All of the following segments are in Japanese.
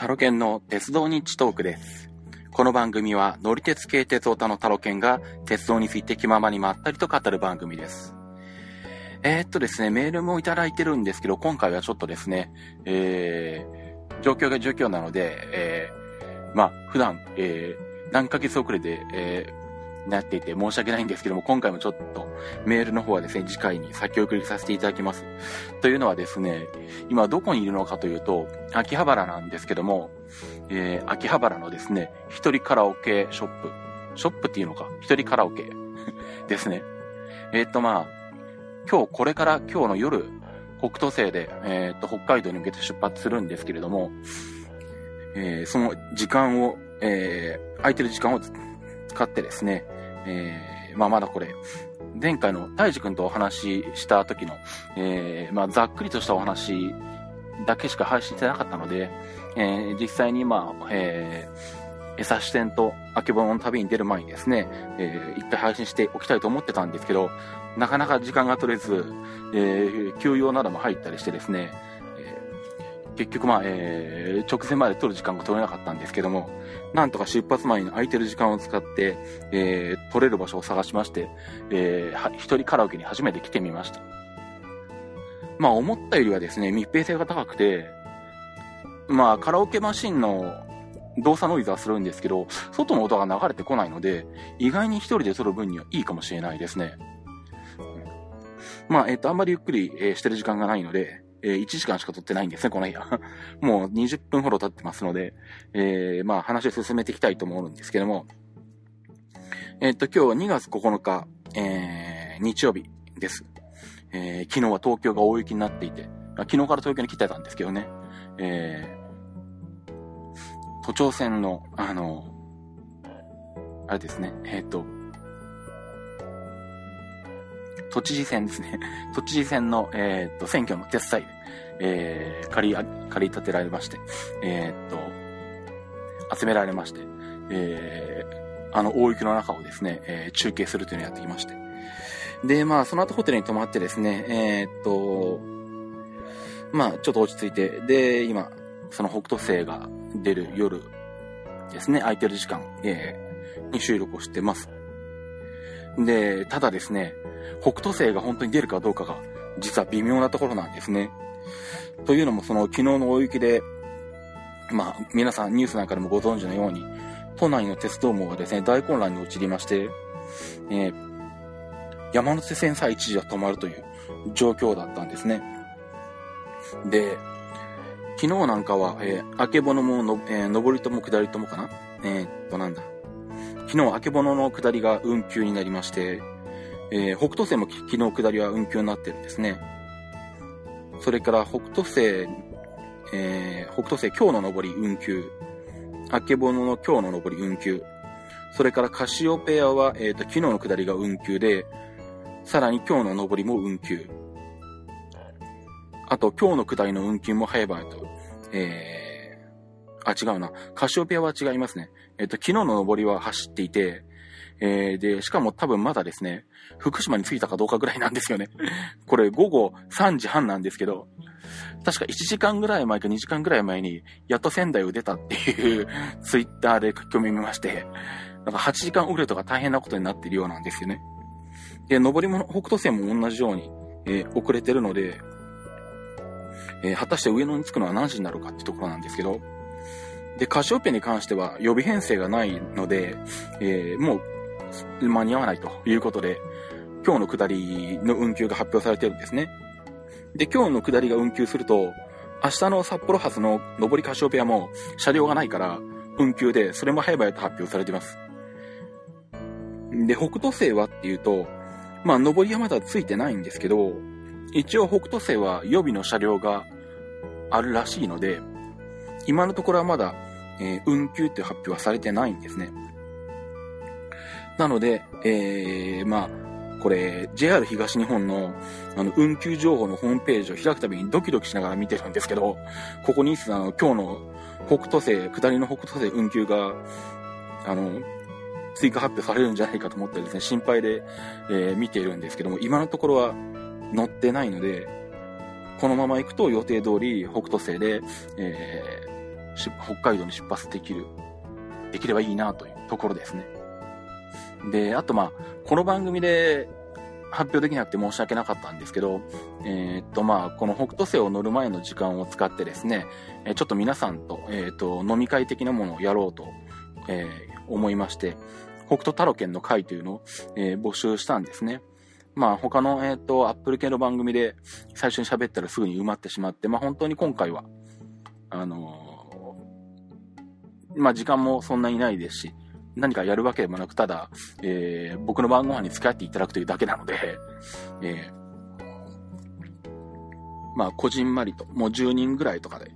タロケンの鉄道日知トークです。この番組は乗り鉄系鉄オタのタロケンが鉄道について気ままにまったりと語る番組です。えー、っとですね、メールもいただいてるんですけど、今回はちょっとですね、えー、状況が状況なので、えー、まあ、普段、えー、何ヶ月遅れで、えー、なっていて申し訳ないんですけども、今回もちょっとメールの方はですね、次回に先送りさせていただきます。というのはですね、今どこにいるのかというと、秋葉原なんですけども、えー、秋葉原のですね、一人カラオケショップ。ショップっていうのか？一人カラオケ ですね。えーっとまあ、今日これから今日の夜、北東西で、えーっと、北海道に向けて出発するんですけれども、えーその時間を、えー空いてる時間を使ってですね、えーまあまだこれ、前回の大治君とお話しした時の、えーまあざっくりとしたお話だけしか配信してなかったので、えー実際にまあ、えー、餌支店とあけぼのの旅に出る前にですね、えー一回配信しておきたいと思ってたんですけど、なかなか時間が取れず、えー休養なども入ったりしてですね、えー結局まあ、えー直前まで撮る時間が取れなかったんですけども、なんとか出発前に空いてる時間を使って、えー撮れる場所を探しまして、えー一人カラオケに初めて来てみました。まあ思ったよりはですね、密閉性が高くて、まあカラオケマシンの動作ノイズはするんですけど、外の音が流れてこないので、意外に一人で撮る分にはいいかもしれないですね。まあ、えっ、と、あんまりゆっくり、えーしてる時間がないので、えー1時間しか撮ってないんですね、この部屋。もう20分ほど経ってますので、えーまあ話を進めていきたいと思うんですけども、えっ、と、今日は2月9日、えー日曜日です。えー昨日は東京が大雪になっていて、あ昨日から東京に来てたんですけどね、えー都庁線の、あの、あれですね、えっ、と、都知事選ですね。都知事選の、えっ、と、選挙の手伝いで、えー、借り、借り立てられまして、えっ、と、集められまして、えー、あの、大雪の中をですね、えー中継するというのをやってきまして。で、まあ、その後ホテルに泊まってですね、えーっと、まあ、ちょっと落ち着いて、で、今、その北斗星が出る夜ですね、空いてる時間、えーに収録をしてます。で、ただですね、北斗星が本当に出るかどうかが、実は微妙なところなんですね。というのも、その昨日の大雪で、まあ、皆さんニュースなんかでもご存知のように、都内の鉄道網がですね、大混乱に陥りまして、えー山手線さえ一時は止まるという状況だったんですね。で、昨日なんかは、えー、あけぼのもの、えー上りとも下りともかな？えーっと、なんだ？昨日、あけぼのの下りが運休になりまして、えー北斗星も昨日下りは運休になってるんですね。それから北斗星、えー北斗星今日の上り運休。あけぼのの今日の上り運休。それからカシオペアは、えーと、昨日の下りが運休で、さらに今日の上りも運休。あと、今日の下りの運休も早々と、えー、あ、違うな。カシオペアは違いますね。えっ、と、昨日の上りは走っていて、えー、で、しかも多分まだですね、福島に着いたかどうかぐらいなんですよね。これ午後3時半なんですけど、確か1時間ぐらい前か2時間ぐらい前に、やっと仙台を出たっていう ツイッターで書き込み見まして、なんか8時間遅れとか大変なことになっているようなんですよね。で、上りも北斗線も同じように、えー遅れてるので、えー果たして上野に着くのは何時になるかってところなんですけど、で、カシオペアに関しては予備編成がないので、えーもう間に合わないということで、今日の下りの運休が発表されてるんですね。で、今日の下りが運休すると、明日の札幌発の上りカシオペアも車両がないから運休で、それも早々と発表されてます。で、北斗星はっていうと、まあ、上りはまだついてないんですけど、一応北斗星は予備の車両があるらしいので、今のところはまだ、えー運休って発表はされてないんですね。なので、えー、まあ、これ、JR 東日本の、あの、運休情報のホームページを開くたびにドキドキしながら見てるんですけど、ここに、あの、今日の北斗星、下りの北斗星運休が、あの、追加発表されるんじゃないかと思ってですね、心配で、えー見ているんですけども、今のところは載ってないので、このまま行くと予定通り北斗星で、え北海道に出発できる、できればいいなというところですね。で、あとまあ、この番組で発表できなくて申し訳なかったんですけど、えー、っとまあ、この北斗星を乗る前の時間を使ってですね、ちょっと皆さんと、えー、っと、飲み会的なものをやろうと、えー、思いまして、北斗太郎県の会というのを、え募集したんですね。まあ他の、えっ、と、アップル系の番組で最初に喋ったらすぐに埋まってしまって、まあ本当に今回は、あのまあ時間もそんなにないですし、何かやるわけでもなく、ただ、えー、僕の晩ご飯に付き合っていただくというだけなので、えー、まあ、こじんまりと、もう10人ぐらいとかで、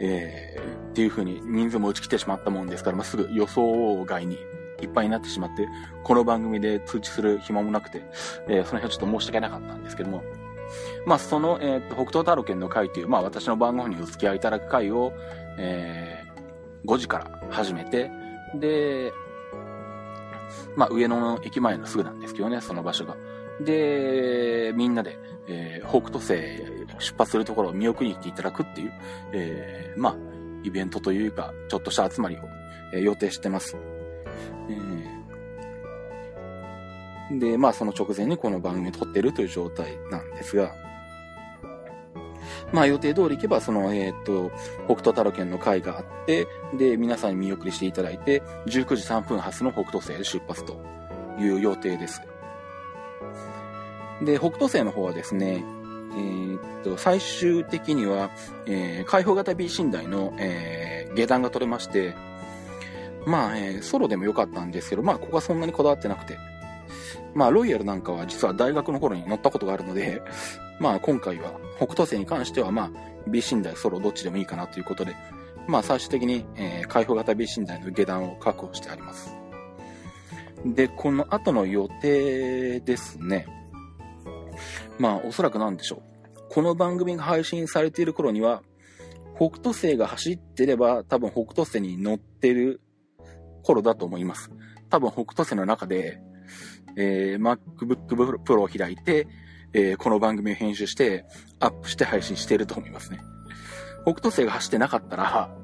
えー、っていう風に人数も打ち切ってしまったもんですから、まあ、すぐ予想外にいっぱいになってしまって、この番組で通知する暇もなくて、えー、その辺はちょっと申し訳なかったんですけども、まあ、その、えっ、と、北東太郎県の会という、まあ、私の番号にお付き合いいただく会を、えー、5時から始めて、で、まあ、上野の駅前のすぐなんですけどね、その場所が。で、みんなで、えー、北斗星出発するところを見送りに来ていただくっていう、えー、まあ、イベントというか、ちょっとした集まりを、えー、予定してます。えー、で、まあ、その直前にこの番組撮ってるという状態なんですが、まあ予定通り行けば、その、えっ、ー、と、北斗太郎県の会があって、で、皆さんに見送りしていただいて、19時3分発の北斗星で出発という予定です。で、北斗星の方はですね、えー、っと、最終的には、えー、開放型 B 寝台の、えー、下段が取れまして、まあ、えー、ソロでも良かったんですけど、まあ、ここはそんなにこだわってなくて、まあ、ロイヤルなんかは実は大学の頃に乗ったことがあるので、まあ、今回は北斗星に関しては、まあ、B 寝台ソロどっちでもいいかなということで、まあ、最終的に、えー、開放型 B 寝台の下段を確保してあります。で、この後の予定ですね。まあ、おそらくなんでしょう。この番組が配信されている頃には、北斗星が走ってれば、多分北斗星に乗ってる頃だと思います。多分北斗星の中で、えー、MacBook Pro を開いて、えー、この番組を編集して、アップして配信していると思いますね。北斗星が走ってなかったら、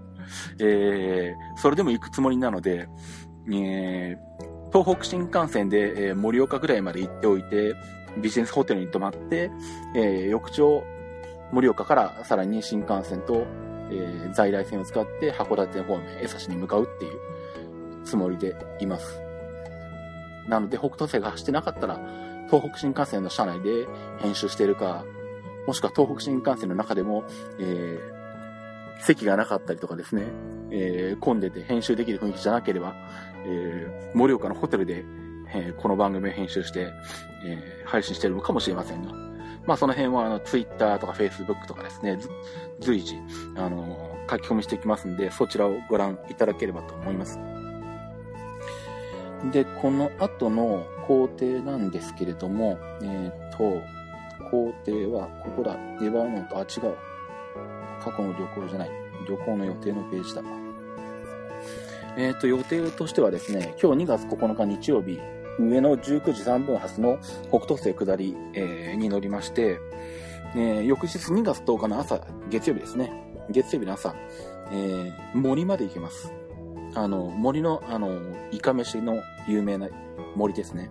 えー、それでも行くつもりなので、えー、東北新幹線で、え、盛岡ぐらいまで行っておいて、ビジネスホテルに泊まって、え、翌朝、盛岡からさらに新幹線と、え、在来線を使って函館方面、江差しに向かうっていうつもりでいます。なので、北斗星が走ってなかったら、東北新幹線の車内で編集しているか、もしくは東北新幹線の中でも、えー、席がなかったりとかですね、えー、混んでて編集できる雰囲気じゃなければ、えー、盛岡のホテルで、えー、この番組を編集して、えー、配信しているのかもしれませんが、まあその辺はあの Twitter とか Facebook とかですね、随時、あのー、書き込みしていきますんで、そちらをご覧いただければと思います。で、この後の工程なんですけれども、えっ、ー、と、工程は、ここだ、デバーノート、あ、違う。過去の旅行じゃない。旅行の予定のページだ。えっ、ー、と、予定としてはですね、今日2月9日日曜日、上の19時3分発の北東西下り、えー、に乗りまして、えー、翌日2月10日の朝、月曜日ですね。月曜日の朝、えー、森まで行きます。あの、森の、あの、イカ飯の有名な森ですね。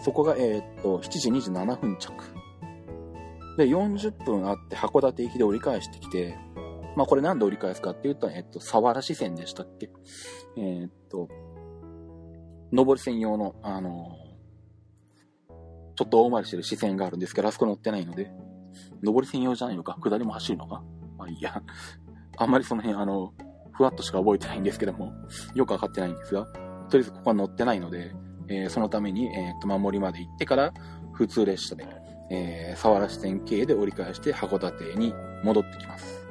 そこが、えー、っと、7時27分着。で、40分あって函館行きで折り返してきて、まあこれなんで折り返すかっていうと、えっと、佐原支線でしたっけ？えー、っと、上り線用の、あのちょっと大回りしてる支線があるんですけど、あそこ乗ってないので、上り線用じゃないのか下りも走るのか？まあいいや。あんまりその辺、あの、ふわっとしか覚えてないんですけども、よくわかってないんですが、とりあえずここは乗ってないので、えー、そのために、えー、と、守りまで行ってから、普通列車で、えー、佐原支線経で折り返して函館に戻ってきます。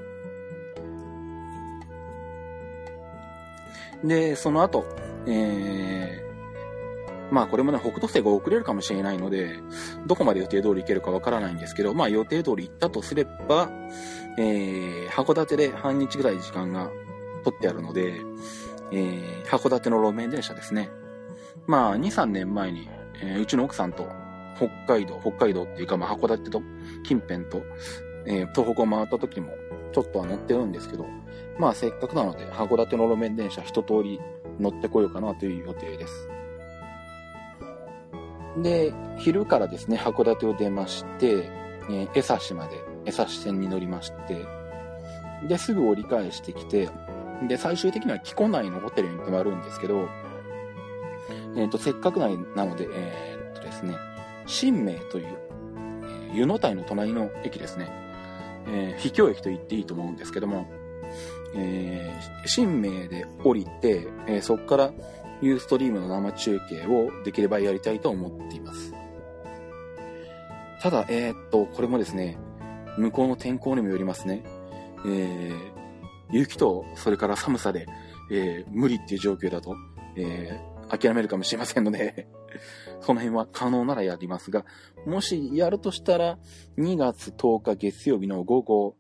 で、その後、えー、まあこれもね、北斗星が遅れるかもしれないので、どこまで予定通り行けるかわからないんですけど、まあ予定通り行ったとすれば、えー、函館で半日ぐらい時間が取ってあるので、えー、函館の路面電車ですね。まあ、2、3年前に、えー、うちの奥さんと北海道、北海道っていうか、まあ、函館と近辺と、えー、東北を回った時も、ちょっとは乗ってるんですけど、まあせっかくなので函館の路面電車一通り乗ってこようかなという予定です。で、昼からですね、函館を出まして、えー、江差まで、江差線に乗りまして、で、すぐ折り返してきて、で、最終的には木古内のホテルに泊まるんですけど、えっ、ー、と、せっかくなので、えー、っとですね、新名という、えー、湯の台の隣の駅ですね、えー、秘境駅と言っていいと思うんですけども、えー、新名で降りて、えー、そこからユーストリームの生中継をできればやりたいと思っています。ただ、えー、っと、これもですね、向こうの天候にもよりますね。えー、雪と、それから寒さで、えー、無理っていう状況だと、えー、諦めるかもしれませんので その辺は可能ならやりますが、もしやるとしたら、2月10日月曜日の午後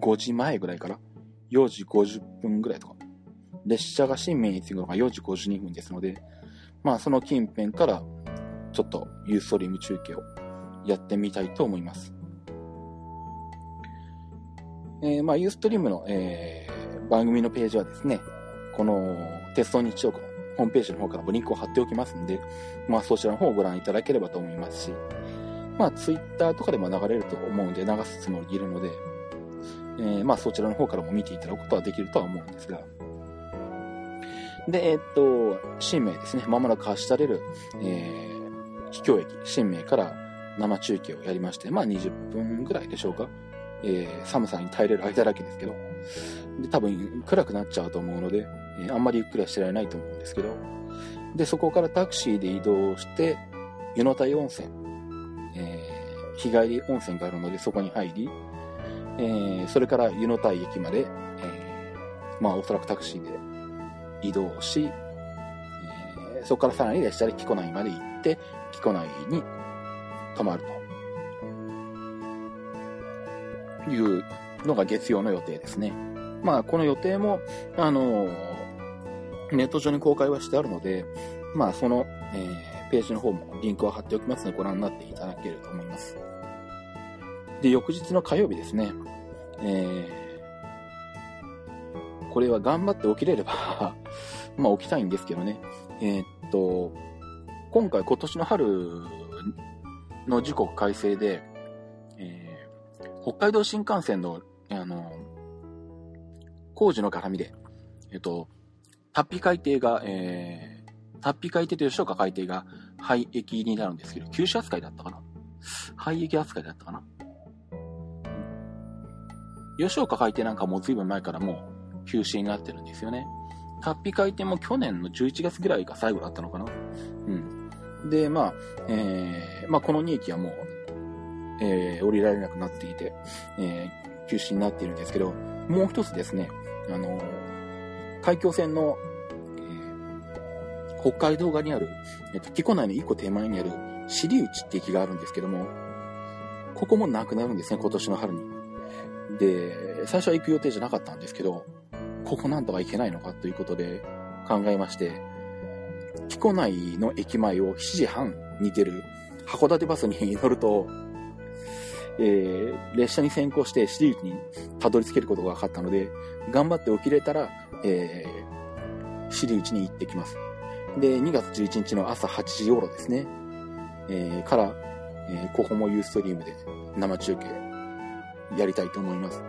5時前ぐらいから、4時50分ぐらいとか、列車が新名に着くのが4時52分ですので、まあその近辺から、ちょっとユーストリーム中継をやってみたいと思います。えー、まあユーストリームの、えー、番組のページはですね、この鉄道日曜日のホームページの方からもリンクを貼っておきますんで、まあそちらの方をご覧いただければと思いますし、まあツイッターとかでも流れると思うんで流すつもりでいるので、えー、まあそちらの方からも見ていただくことはできるとは思うんですが、で、えー、っと、新名ですね、まもなく発しされる、えー、秘境駅、新名から生中継をやりまして、まあ20分ぐらいでしょうか。えー、寒さに耐えれる間だけですけど、で、多分暗くなっちゃうと思うので、えー、あんまりゆっくりはしてられないと思うんですけど、で、そこからタクシーで移動して、湯の台温泉、えー、日帰り温泉があるのでそこに入り、えー、それから湯の台駅まで、えー、まあおそらくタクシーで移動し、え、そこからさらに列車で木古内まで行って、木古内に泊まると。いうのが月曜の予定ですね。まあ、この予定も、あのネット上に公開はしてあるので、まあ、その、えー、ページの方もリンクを貼っておきますので、ご覧になっていただけると思います。で、翌日の火曜日ですね、えー、これは頑張って起きれれば まあ起きたいんですけどね、えー、っと、今回今年の春の時刻改正で、えー、北海道新幹線の、あの、工事の絡みで、えっと、タッピ海底が、えー、タッピ海底と吉岡海底が廃駅になるんですけど、休止扱いだったかな？廃駅扱いだったかな？吉岡海底なんかもう随分前からもう休止になってるんですよね。タッピ海底も去年の11月ぐらいが最後だったのかな？うん。で、まあ、えー、まあこの2駅はもう、えー、降りられなくなっていて、えー、休止になっているんですけど、もう一つですね、あの海峡線の、えー、北海道側にある、えっ、と、木古内の一個手前にある、尻内って駅があるんですけども、ここもなくなるんですね、今年の春に。で、最初は行く予定じゃなかったんですけど、ここなんとか行けないのかということで考えまして、木古内の駅前を7時半に出る函館バスに乗ると、えー、列車に先行して私立にたどり着けることが分かったので、頑張って起きれたら、えー、私立に行ってきます。で、2月11日の朝8時頃ですね、えー、から、えー、ここもユーストリームで生中継やりたいと思います。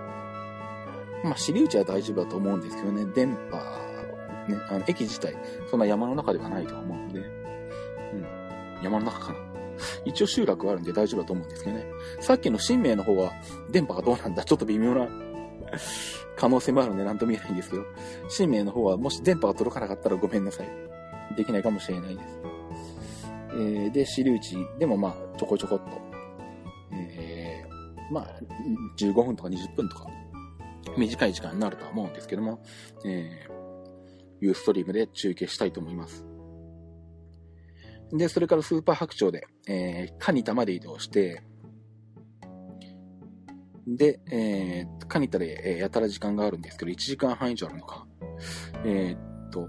まあ、私有地は大丈夫だと思うんですけどね、電波、ね、あの、駅自体、そんな山の中ではないと思うので、うん、山の中かな。一応集落はあるんで大丈夫だと思うんですけどね。さっきの新名の方は、電波がどうなんだちょっと微妙な可能性もあるんで何とも言えないんですけど、新名の方はもし電波が届かなかったらごめんなさい。できないかもしれないです。えー、で、私有地でもまあ、ちょこちょこっと、えーまあ、15分とか20分とか、短い時間になるとは思うんですけども、えー、ユーストリームで中継したいと思います。で、それからスーパー白鳥で、えー、カニタまで移動して、で、えー、カニタで、えー、やたら時間があるんですけど、1時間半以上あるのか。えー、っと、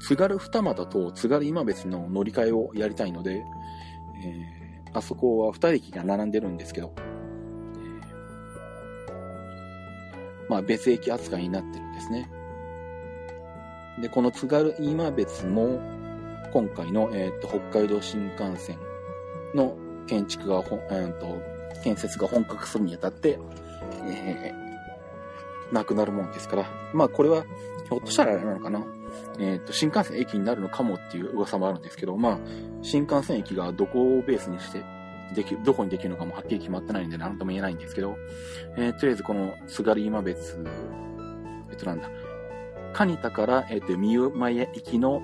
津軽二俣と津軽今別の乗り換えをやりたいので、えー、あそこは2駅が並んでるんですけど、えーまあ、別駅扱いになってるんですね。で、この津軽今別も、今回の、えーと、北海道新幹線の建築が、えーと、建設が本格するにあたって、えー、なくなるもんですから、まあこれは、ひょっとしたらあれなのかな。えっ、ー、と、新幹線駅になるのかもっていう噂もあるんですけど、まあ、新幹線駅がどこをベースにして、でき、どこにできるのかもはっきり決まってないんで何とも言えないんですけど、えー、とりあえずこの津軽今別、えっとなんだ、蟹田から、えっと、三馬屋行きの、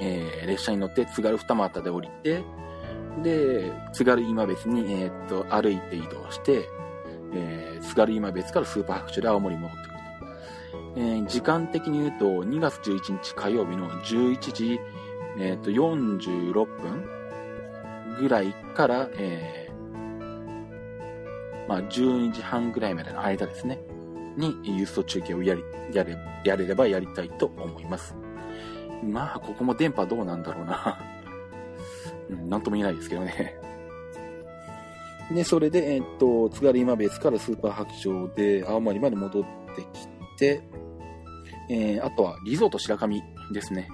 えー、列車に乗って津軽二俣で降りて、で、津軽今別に、えー、っと、歩いて移動して、えー、津軽今別からスーパー白書で青森に戻ってくる。えー、時間的に言うと、2月11日火曜日の11時、えー、っと、46分ぐらいから、えー、まあ、12時半ぐらいまでの間ですね、に輸送中継をやり、やれ、やれればやりたいと思います。まあ、ここも電波どうなんだろうな。うん、なんとも言えないですけどね。で、それで、え、っと、津軽今別からスーパー白鳥で青森まで戻ってきて、えー、あとはリゾート白神ですね。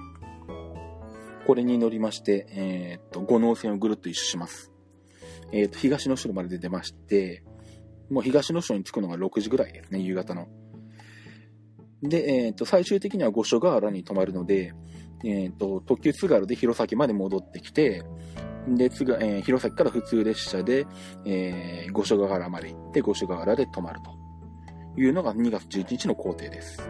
これに乗りまして、えー、っと、五能線をぐるっと一周します。えー、っと、東の城まで出まして、もう東の城に着くのが6時ぐらいですね、夕方の。で、えっと、最終的には五所川原に泊まるので、えっと、特急津軽で弘前まで戻ってきて、で、つが、えー、弘前から普通列車で、えー、五所川原まで行って、五所川原で泊まるというのが2月11日の工程です。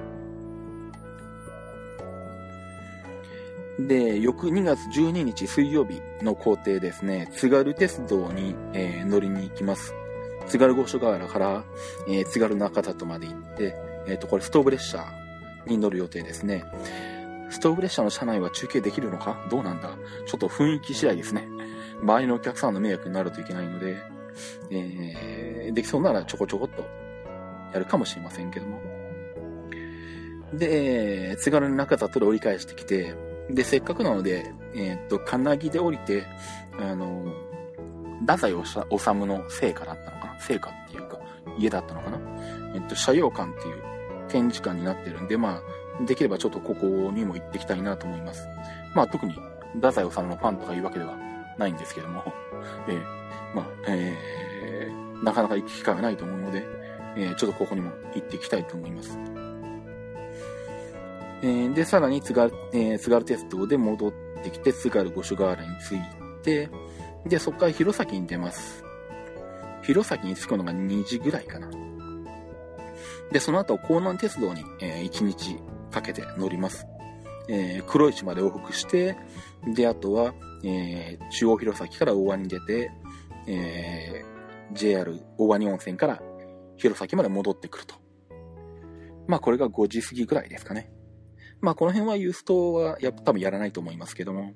で、翌2月12日水曜日の工程ですね、津軽鉄道に、えー、乗りに行きます。津軽五所川原から、えー、津軽中里まで行って、えっ、ー、と、これストーブ列車に乗る予定ですね。ストーブ列車の車内は中継できるのか？どうなんだ？ちょっと雰囲気次第ですね。周りのお客さんの迷惑になるといけないので、えー、できそうならちょこちょこっとやるかもしれませんけども。で、津軽の中里で折り返してきて、で、せっかくなので、えー、っと、金木で降りて、あの、太宰治の聖火だったのかな？聖火っていうか、家だったのかな？えっと、社用館っていう展示館になってるんで、まあ、できればちょっとここにも行ってきたいなと思います。まあ、特に、太宰治のファンとかいうわけではないんですけども、えー、まあ、えー、なかなか行く機会がないと思うので、えー、ちょっとここにも行っていきたいと思います。えー、で、さらに津軽、えー、津軽鉄道で戻ってきて、津軽五所川原に着いて、で、そこから弘前に出ます。弘前に着くのが2時ぐらいかな。で、その後、江南鉄道に、えー、1日かけて乗ります。えー、黒市まで往復して、で、あとは、えー、中央弘前から大鰐に出て、えー、JR 大鰐温泉から弘前まで戻ってくると。まあ、これが5時過ぎぐらいですかね。まあ、この辺はユーストはや多分やらないと思いますけども、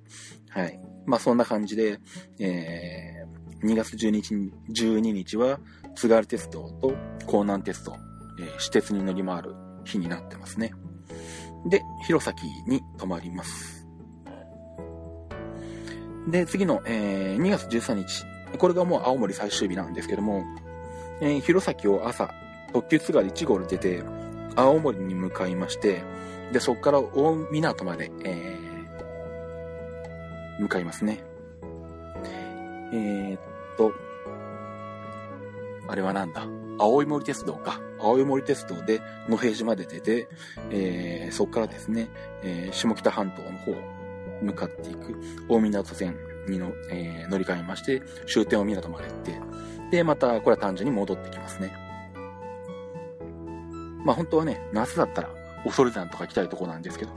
はい。まあ、そんな感じで、えー、2月12日 ,12 日は津軽鉄道と江南鉄道、えー、私鉄に乗り回る日になってますね。で、弘前に泊まります。で、次の、えー、2月13日。これがもう青森最終日なんですけども、えー、弘前を朝、特急津軽1号で出て、青森に向かいまして、で、そこから大港まで、えー、向かいますね。えー、っと、あれはなんだ？青い森鉄道か。青い森鉄道で野平島で出て、えー、そこからですね、えー、下北半島の方向かっていく大港線にの、えー、乗り換えまして、終点大港まで行って、で、また、これは単純に戻ってきますね。まあ本当はね、夏だったら恐山とか行きたいとこなんですけど、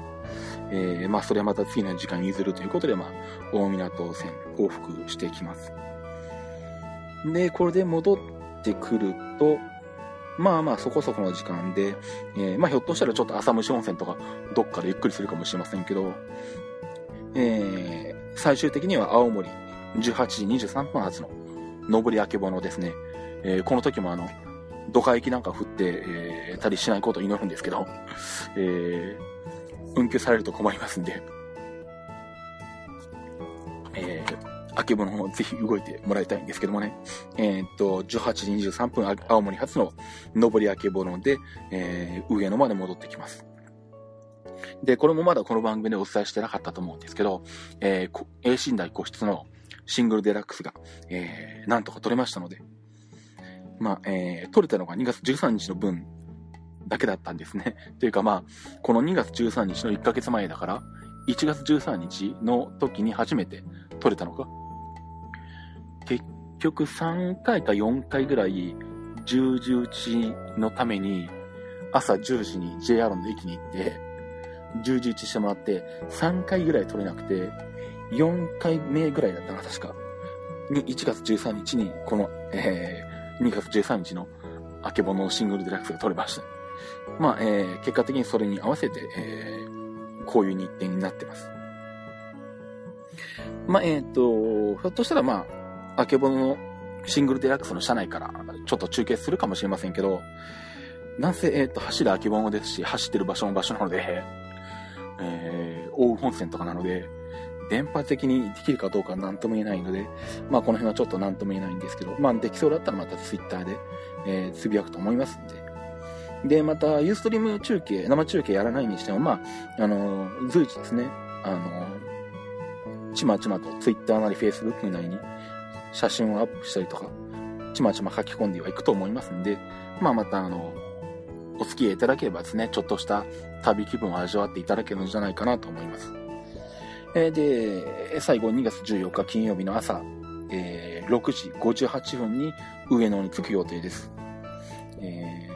えー、まあそれはまた次の時間譲るということで、まあ、大港線往復していきます。で、これで戻ってくると、まあまあそこそこの時間で、えー、まあひょっとしたらちょっと浅虫温泉とかどっかでゆっくりするかもしれませんけど、えー、最終的には青森18時23分発の上り明けぼのですね、えー、この時もあの、ドカ雪なんか降って、えー、たりしないことを祈るんですけど、えー、運休されると困りますんで、あけぼのぜひ動いてもらいたいんですけどもね。えー、っと、18時23分、青森発の上りあけぼので、えー、上野まで戻ってきます。で、これもまだこの番組でお伝えしてなかったと思うんですけど、えー、A 寝台個室のシングルデラックスが、えー、なんとか取れましたので、まあ、えー、取れたのが2月13日の分だけだったんですね。というかまあ、この2月13日の1ヶ月前だから、1月13日の時に初めて取れたのか。結局3回か4回ぐらい、十字打ちのために、朝10時に JR の駅に行って、十字打ちしてもらって、3回ぐらい取れなくて、4回目ぐらいだったな、確か。に、1月13日に、この、えー、2月13日の、あけぼのシングルデラックスが取れました。まあ、えー、結果的にそれに合わせて、えー、こういう日程になってます。まあ、えっ、ー、と、ひょっとしたらまあ、あけぼののシングルデラックスの車内からちょっと中継するかもしれませんけど、なんせ、えっ、ー、と、走るあけぼのですし、走ってる場所も場所なので、えー、大本線とかなので、電波的にできるかどうかなんとも言えないので、まあこの辺はちょっとなんとも言えないんですけど、まあできそうだったらまたツイッターで、えー、つぶやくと思いますんで。で、また、ユーストリーム中継、生中継やらないにしても、まあ、あの、随時ですね、あの、ちまちまとツイッターなりフェイスブック内に写真をアップしたりとか、ちまちま書き込んではいくと思いますんで、まあまたあの、お付き合いいただければですね、ちょっとした旅気分を味わっていただけるんじゃないかなと思います。えー、で、最後2月14日金曜日の朝、えー、6時58分に上野に着く予定です。え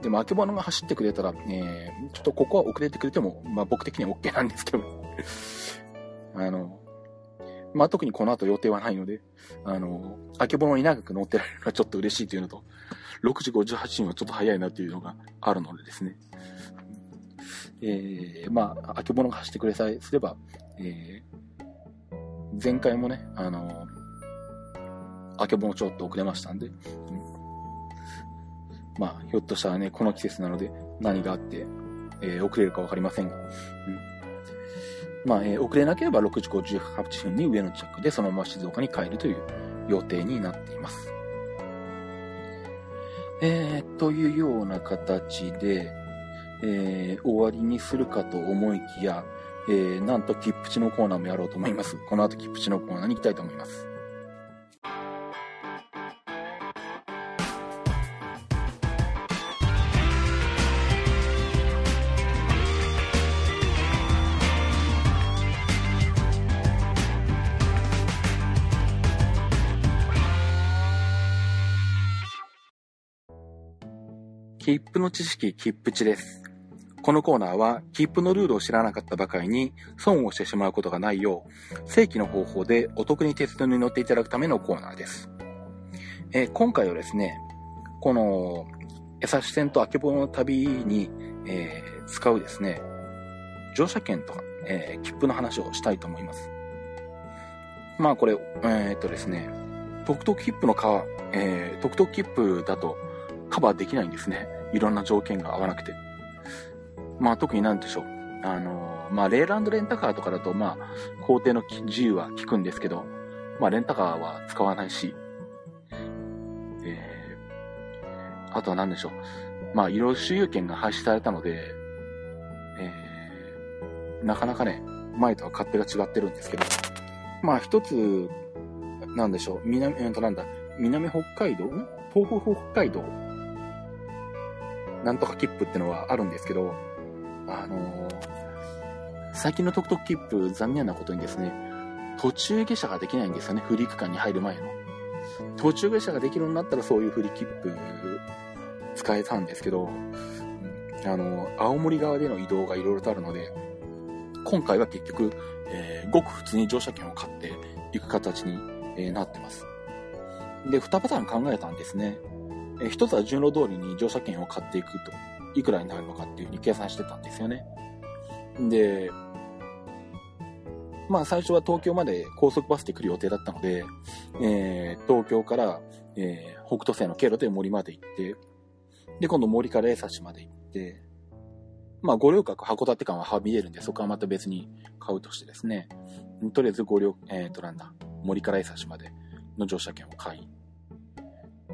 ー、でも、あけぼのが走ってくれたら、えー、ちょっとここは遅れてくれても、まあ僕的には OK なんですけど、あの、まあ特にこの後予定はないので、あの、あけぼのに長く乗ってられるのはちょっと嬉しいというのと、6時58分はちょっと早いなっていうのがあるのでですね。えー、まあ、あけぼのが走ってくれさえすれば、えー、前回もね、あの、あけぼのちょっと遅れましたんで、うん、まあ、ひょっとしたらね、この季節なので何があって、えー、遅れるかわかりませんが、うん、まあ、えー、遅れなければ6時58分に上野着でそのまま静岡に帰るという予定になっています。えー、というような形で、えー、終わりにするかと思いきや、えー、なんと切符地のコーナーもやろうと思います。この後切符地のコーナーに行きたいと思います。切符の知識、切符値です。このコーナーは、切符のルールを知らなかったばかりに、損をしてしまうことがないよう、正規の方法でお得に鉄道に乗っていただくためのコーナーです。えー、今回はですね、この、江差線とあけぼの旅に、えー、使うですね、乗車券とか、えー、切符の話をしたいと思います。まあこれ、え、っとですね、特特切符のか、えー、特特切符だとカバーできないんですね。いろんな条件が合わなくて。まあ特になんでしょう。あの、まあレーランドレンタカーとかだとまあ工程の自由は効くんですけど、まあレンタカーは使わないし、えー、あとは何でしょう。まあいろいろ周遊券が廃止されたので、えー、なかなかね、前とは勝手が違ってるんですけど、まあ一つ、なんでしょう、南、えっとなんだ、南北海道？東北北海道？なんとか切符ってのはあるんですけど、あのー、最近のトクトク切符、残念なことにですね、途中下車ができないんですよね、フリー区間に入る前の。途中下車ができるようになったらそういうフリー切符使えたんですけど、あの、青森側での移動がいろいろとあるので、今回は結局、えー、ごく普通に乗車券を買っていく形に、えー、なってます。で、2パターン考えたんですね。え一つは順路通りに乗車券を買っていくと、いくらになるのかっていうふうに計算してたんですよね。で、まあ最初は東京まで高速バスで来る予定だったので、えー、東京から、えー、北斗星の経路で森まで行って、で、今度森から江差まで行って、まあ五稜郭函館間ははみ出るんで、そこはまた別に買うとしてですね。とりあえず合流、えっ、と、なんだ、森から江差までの乗車券を買い、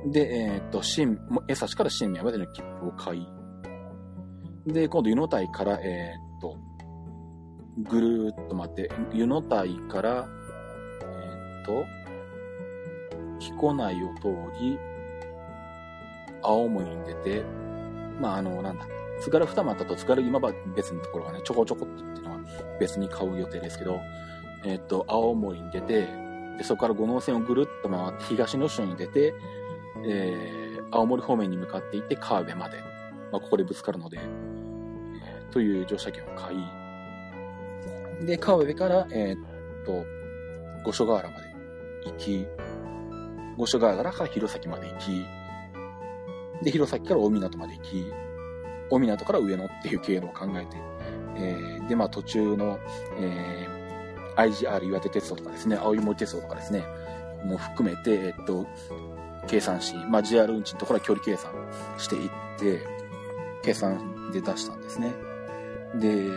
で、えっ、と、新、江差から新宮までの切符を買い、で、今度、湯の台から、えっ、と、ぐるーっと待って、湯の台から、えっ、と、彦内を通り、青森に出て、まあ、あの、なんだ、津軽二俣と津軽今は別のところがね、ちょこちょこっていうのは別に買う予定ですけど、えっ、と、青森に出て、で、そこから五能線をぐるっと回って東野市に出て、えー、青森方面に向かっていって川辺まで、まあ、ここでぶつかるので、えー、という乗車券を買い、で、川辺から、えー、っと、五所川原まで行き、五所川原から弘前まで行き、で、弘前から大港まで行き、大港から上野っていう経路を考えて、えー、で、まあ途中の、えー、IGR 岩手鉄道とかですね、青い森鉄道とかですね、も含めて、えっと、計算し、まあ、JR 運賃のところは距離計算していって、計算で出したんですね。で、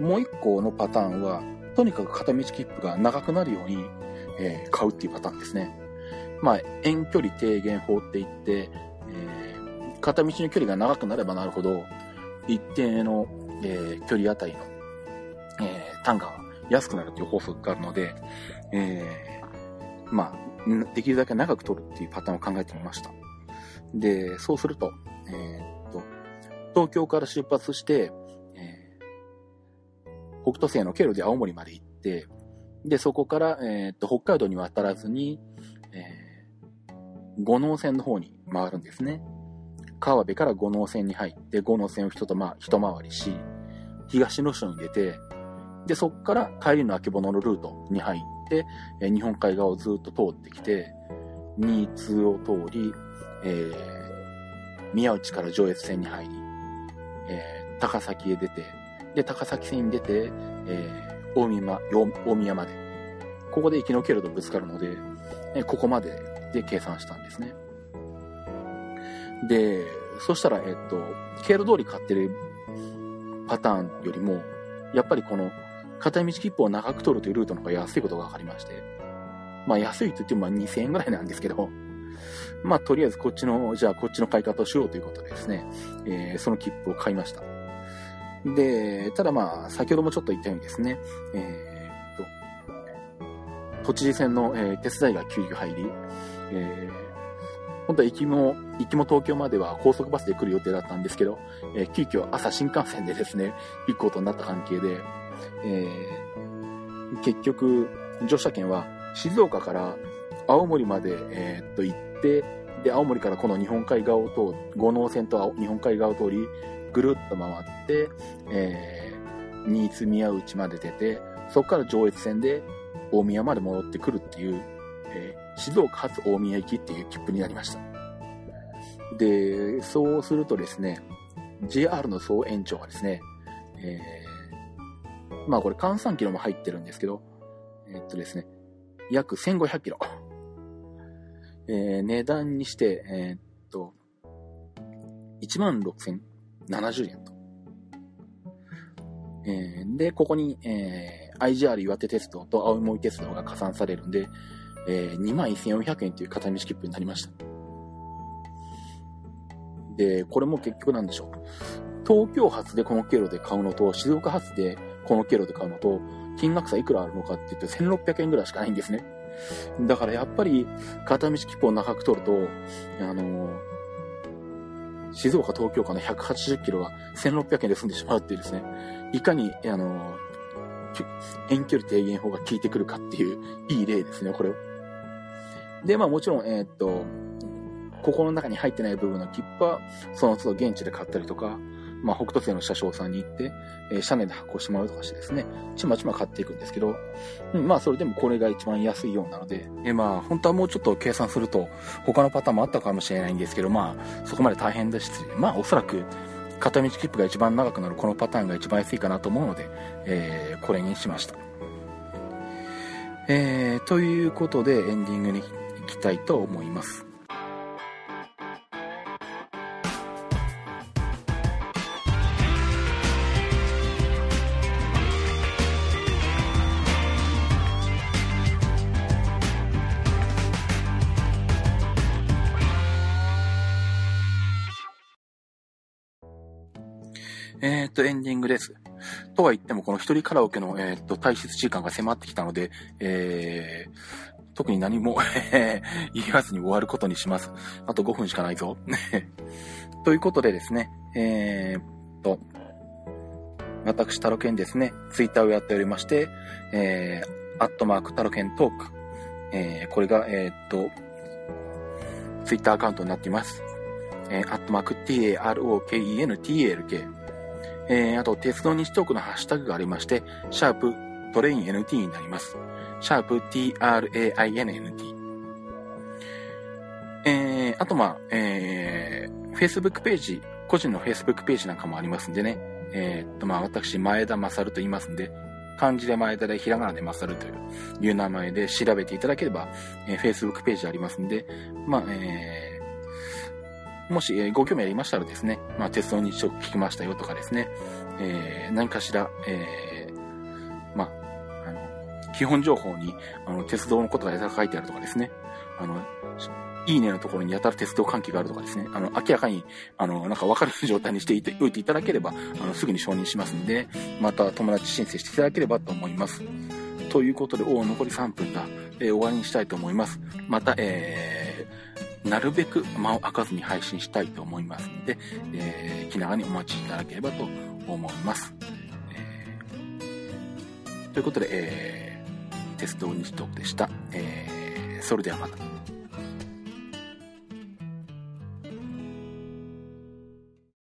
もう一個のパターンは、とにかく片道切符が長くなるように、えー、買うっていうパターンですね。まあ、遠距離低減法って言って、えー、片道の距離が長くなればなるほど、一定の、えー、距離あたりの、え、単価が安くなるという法則があるので、え、まあ、できるだけ長く取るっていうパターンを考えてみました。で、そうすると、えー、っと、東京から出発して、えー、北斗星の経路で青森まで行って、で、そこから、えー、っと、北海道に渡らずに、えー、五能線の方に回るんですね。川辺から五能線に入って、五能線を一と、ま、一回りし、東野省に出て、で、そこから帰りの秋物のルートに入っ、え日本海側をずっと通ってきて、新津を通り、えー、宮内から上越線に入り、えー、高崎へ出て、で、高崎線に出て、えー、大宮、大宮まで。ここで行きの経路とぶつかるので、え、ここまでで計算したんですね。で、そしたら、えっと、経路通り買ってるパターンよりも、やっぱりこの片道切符を長く取るというルートの方が安いことが分かりまして。まあ安いと言ってもま2000円ぐらいなんですけど、まあとりあえずこっちの、じゃあこっちの買い方をしようということでですね、えー、その切符を買いました。で、ただまあ先ほどもちょっと言ったようにですね、えー、っと、都知事選の、えー、手伝いが急遽入り、えー本当は行きも、行きも東京までは高速バスで来る予定だったんですけど、えー、急遽朝新幹線でですね、行くことになった関係で、えー、結局、乗車券は静岡から青森まで、えー、っと行って、で、青森からこの日本海側を通五能線と日本海側を通り、ぐるっと回って、えー、新津宮内まで出て、そこから上越線で大宮まで戻ってくるっていう、えー、静岡発大宮行きっていう切符になりました。で、そうするとですね、JR の総延長はですね、えーまあこれ換算キロも入ってるんですけど、えー、っとですね、約1500キロ。えー、値段にして、えー、っと、16,070円と。えー、で、ここに、えー、IGR 岩手鉄道と青森鉄道が加算されるんで、えー、21,400円という片道切符になりました。で、これも結局なんでしょう。東京発でこの経路で買うのと、静岡発でこの経路で買うのと、金額差いくらあるのかって言って1600円ぐらいしかないんですね。だからやっぱり、片道切符を長く取ると、あの静岡、東京間の180キロが1600円で済んでしまうっていうですね、いかに、あの遠距離低減法が効いてくるかっていう、いい例ですね、これを。で、まあもちろん、えー、っと、ここの中に入ってない部分の切符は、その都度現地で買ったりとか、まあ、北斗星の車掌さんに行って、えー、車内で発行してもらうとかしてですね、ちまちま買っていくんですけど、うん、まあ、それでもこれが一番安いようなので、えー、まあ、本当はもうちょっと計算すると、他のパターンもあったかもしれないんですけど、まあ、そこまで大変ですし、まあ、おそらく、片道切符が一番長くなるこのパターンが一番安いかなと思うので、えー、これにしました。えー、ということでエンディングにきたいと思います。え、っと、エンディングです。とは言っても、この一人カラオケの、えー、っと、退出時間が迫ってきたので、えー、特に何も 言わずに終わることにします。あと5分しかないぞ。ということでですね、えー、っと、私、タロケンですね、ツイッターをやっておりまして、えー、アットマークタロケントーク。えー、これが、えー、っと、ツイッターアカウントになっています。えー、アットマーク TAROKENTALK。えー、あと、鉄道日トークのハッシュタグがありまして、シャープトレイン NT になります。シャープ TRAINNT。えー、あと、まあ、えー、Facebook ページ、個人の Facebook ページなんかもありますんでね。えー、っと、まあ、私、前田勝と言いますんで、漢字で前田でひらがなで勝といういう名前で調べていただければ、えー、Facebook ページありますんで、まあ、えーもし、ご興味ありましたらですね、まあ、鉄道日常聞きましたよとかですね、えー、何かしら、えー、基本情報に、あの、鉄道のことが書いてあるとかですね、あの、いいねのところにやたら鉄道関係があるとかですね、あの、明らかに、あの、なんか分かる状態にしていておいていただければ、あの、すぐに承認しますんで、また友達申請していただければと思います。ということで、お残り3分だ。えー、終わりにしたいと思います。また、えー、なるべく間を空かずに配信したいと思いますので、えー、気長にお待ちいただければと思います。えー、ということで、えー、鉄道日トークでした。えー、それではまた。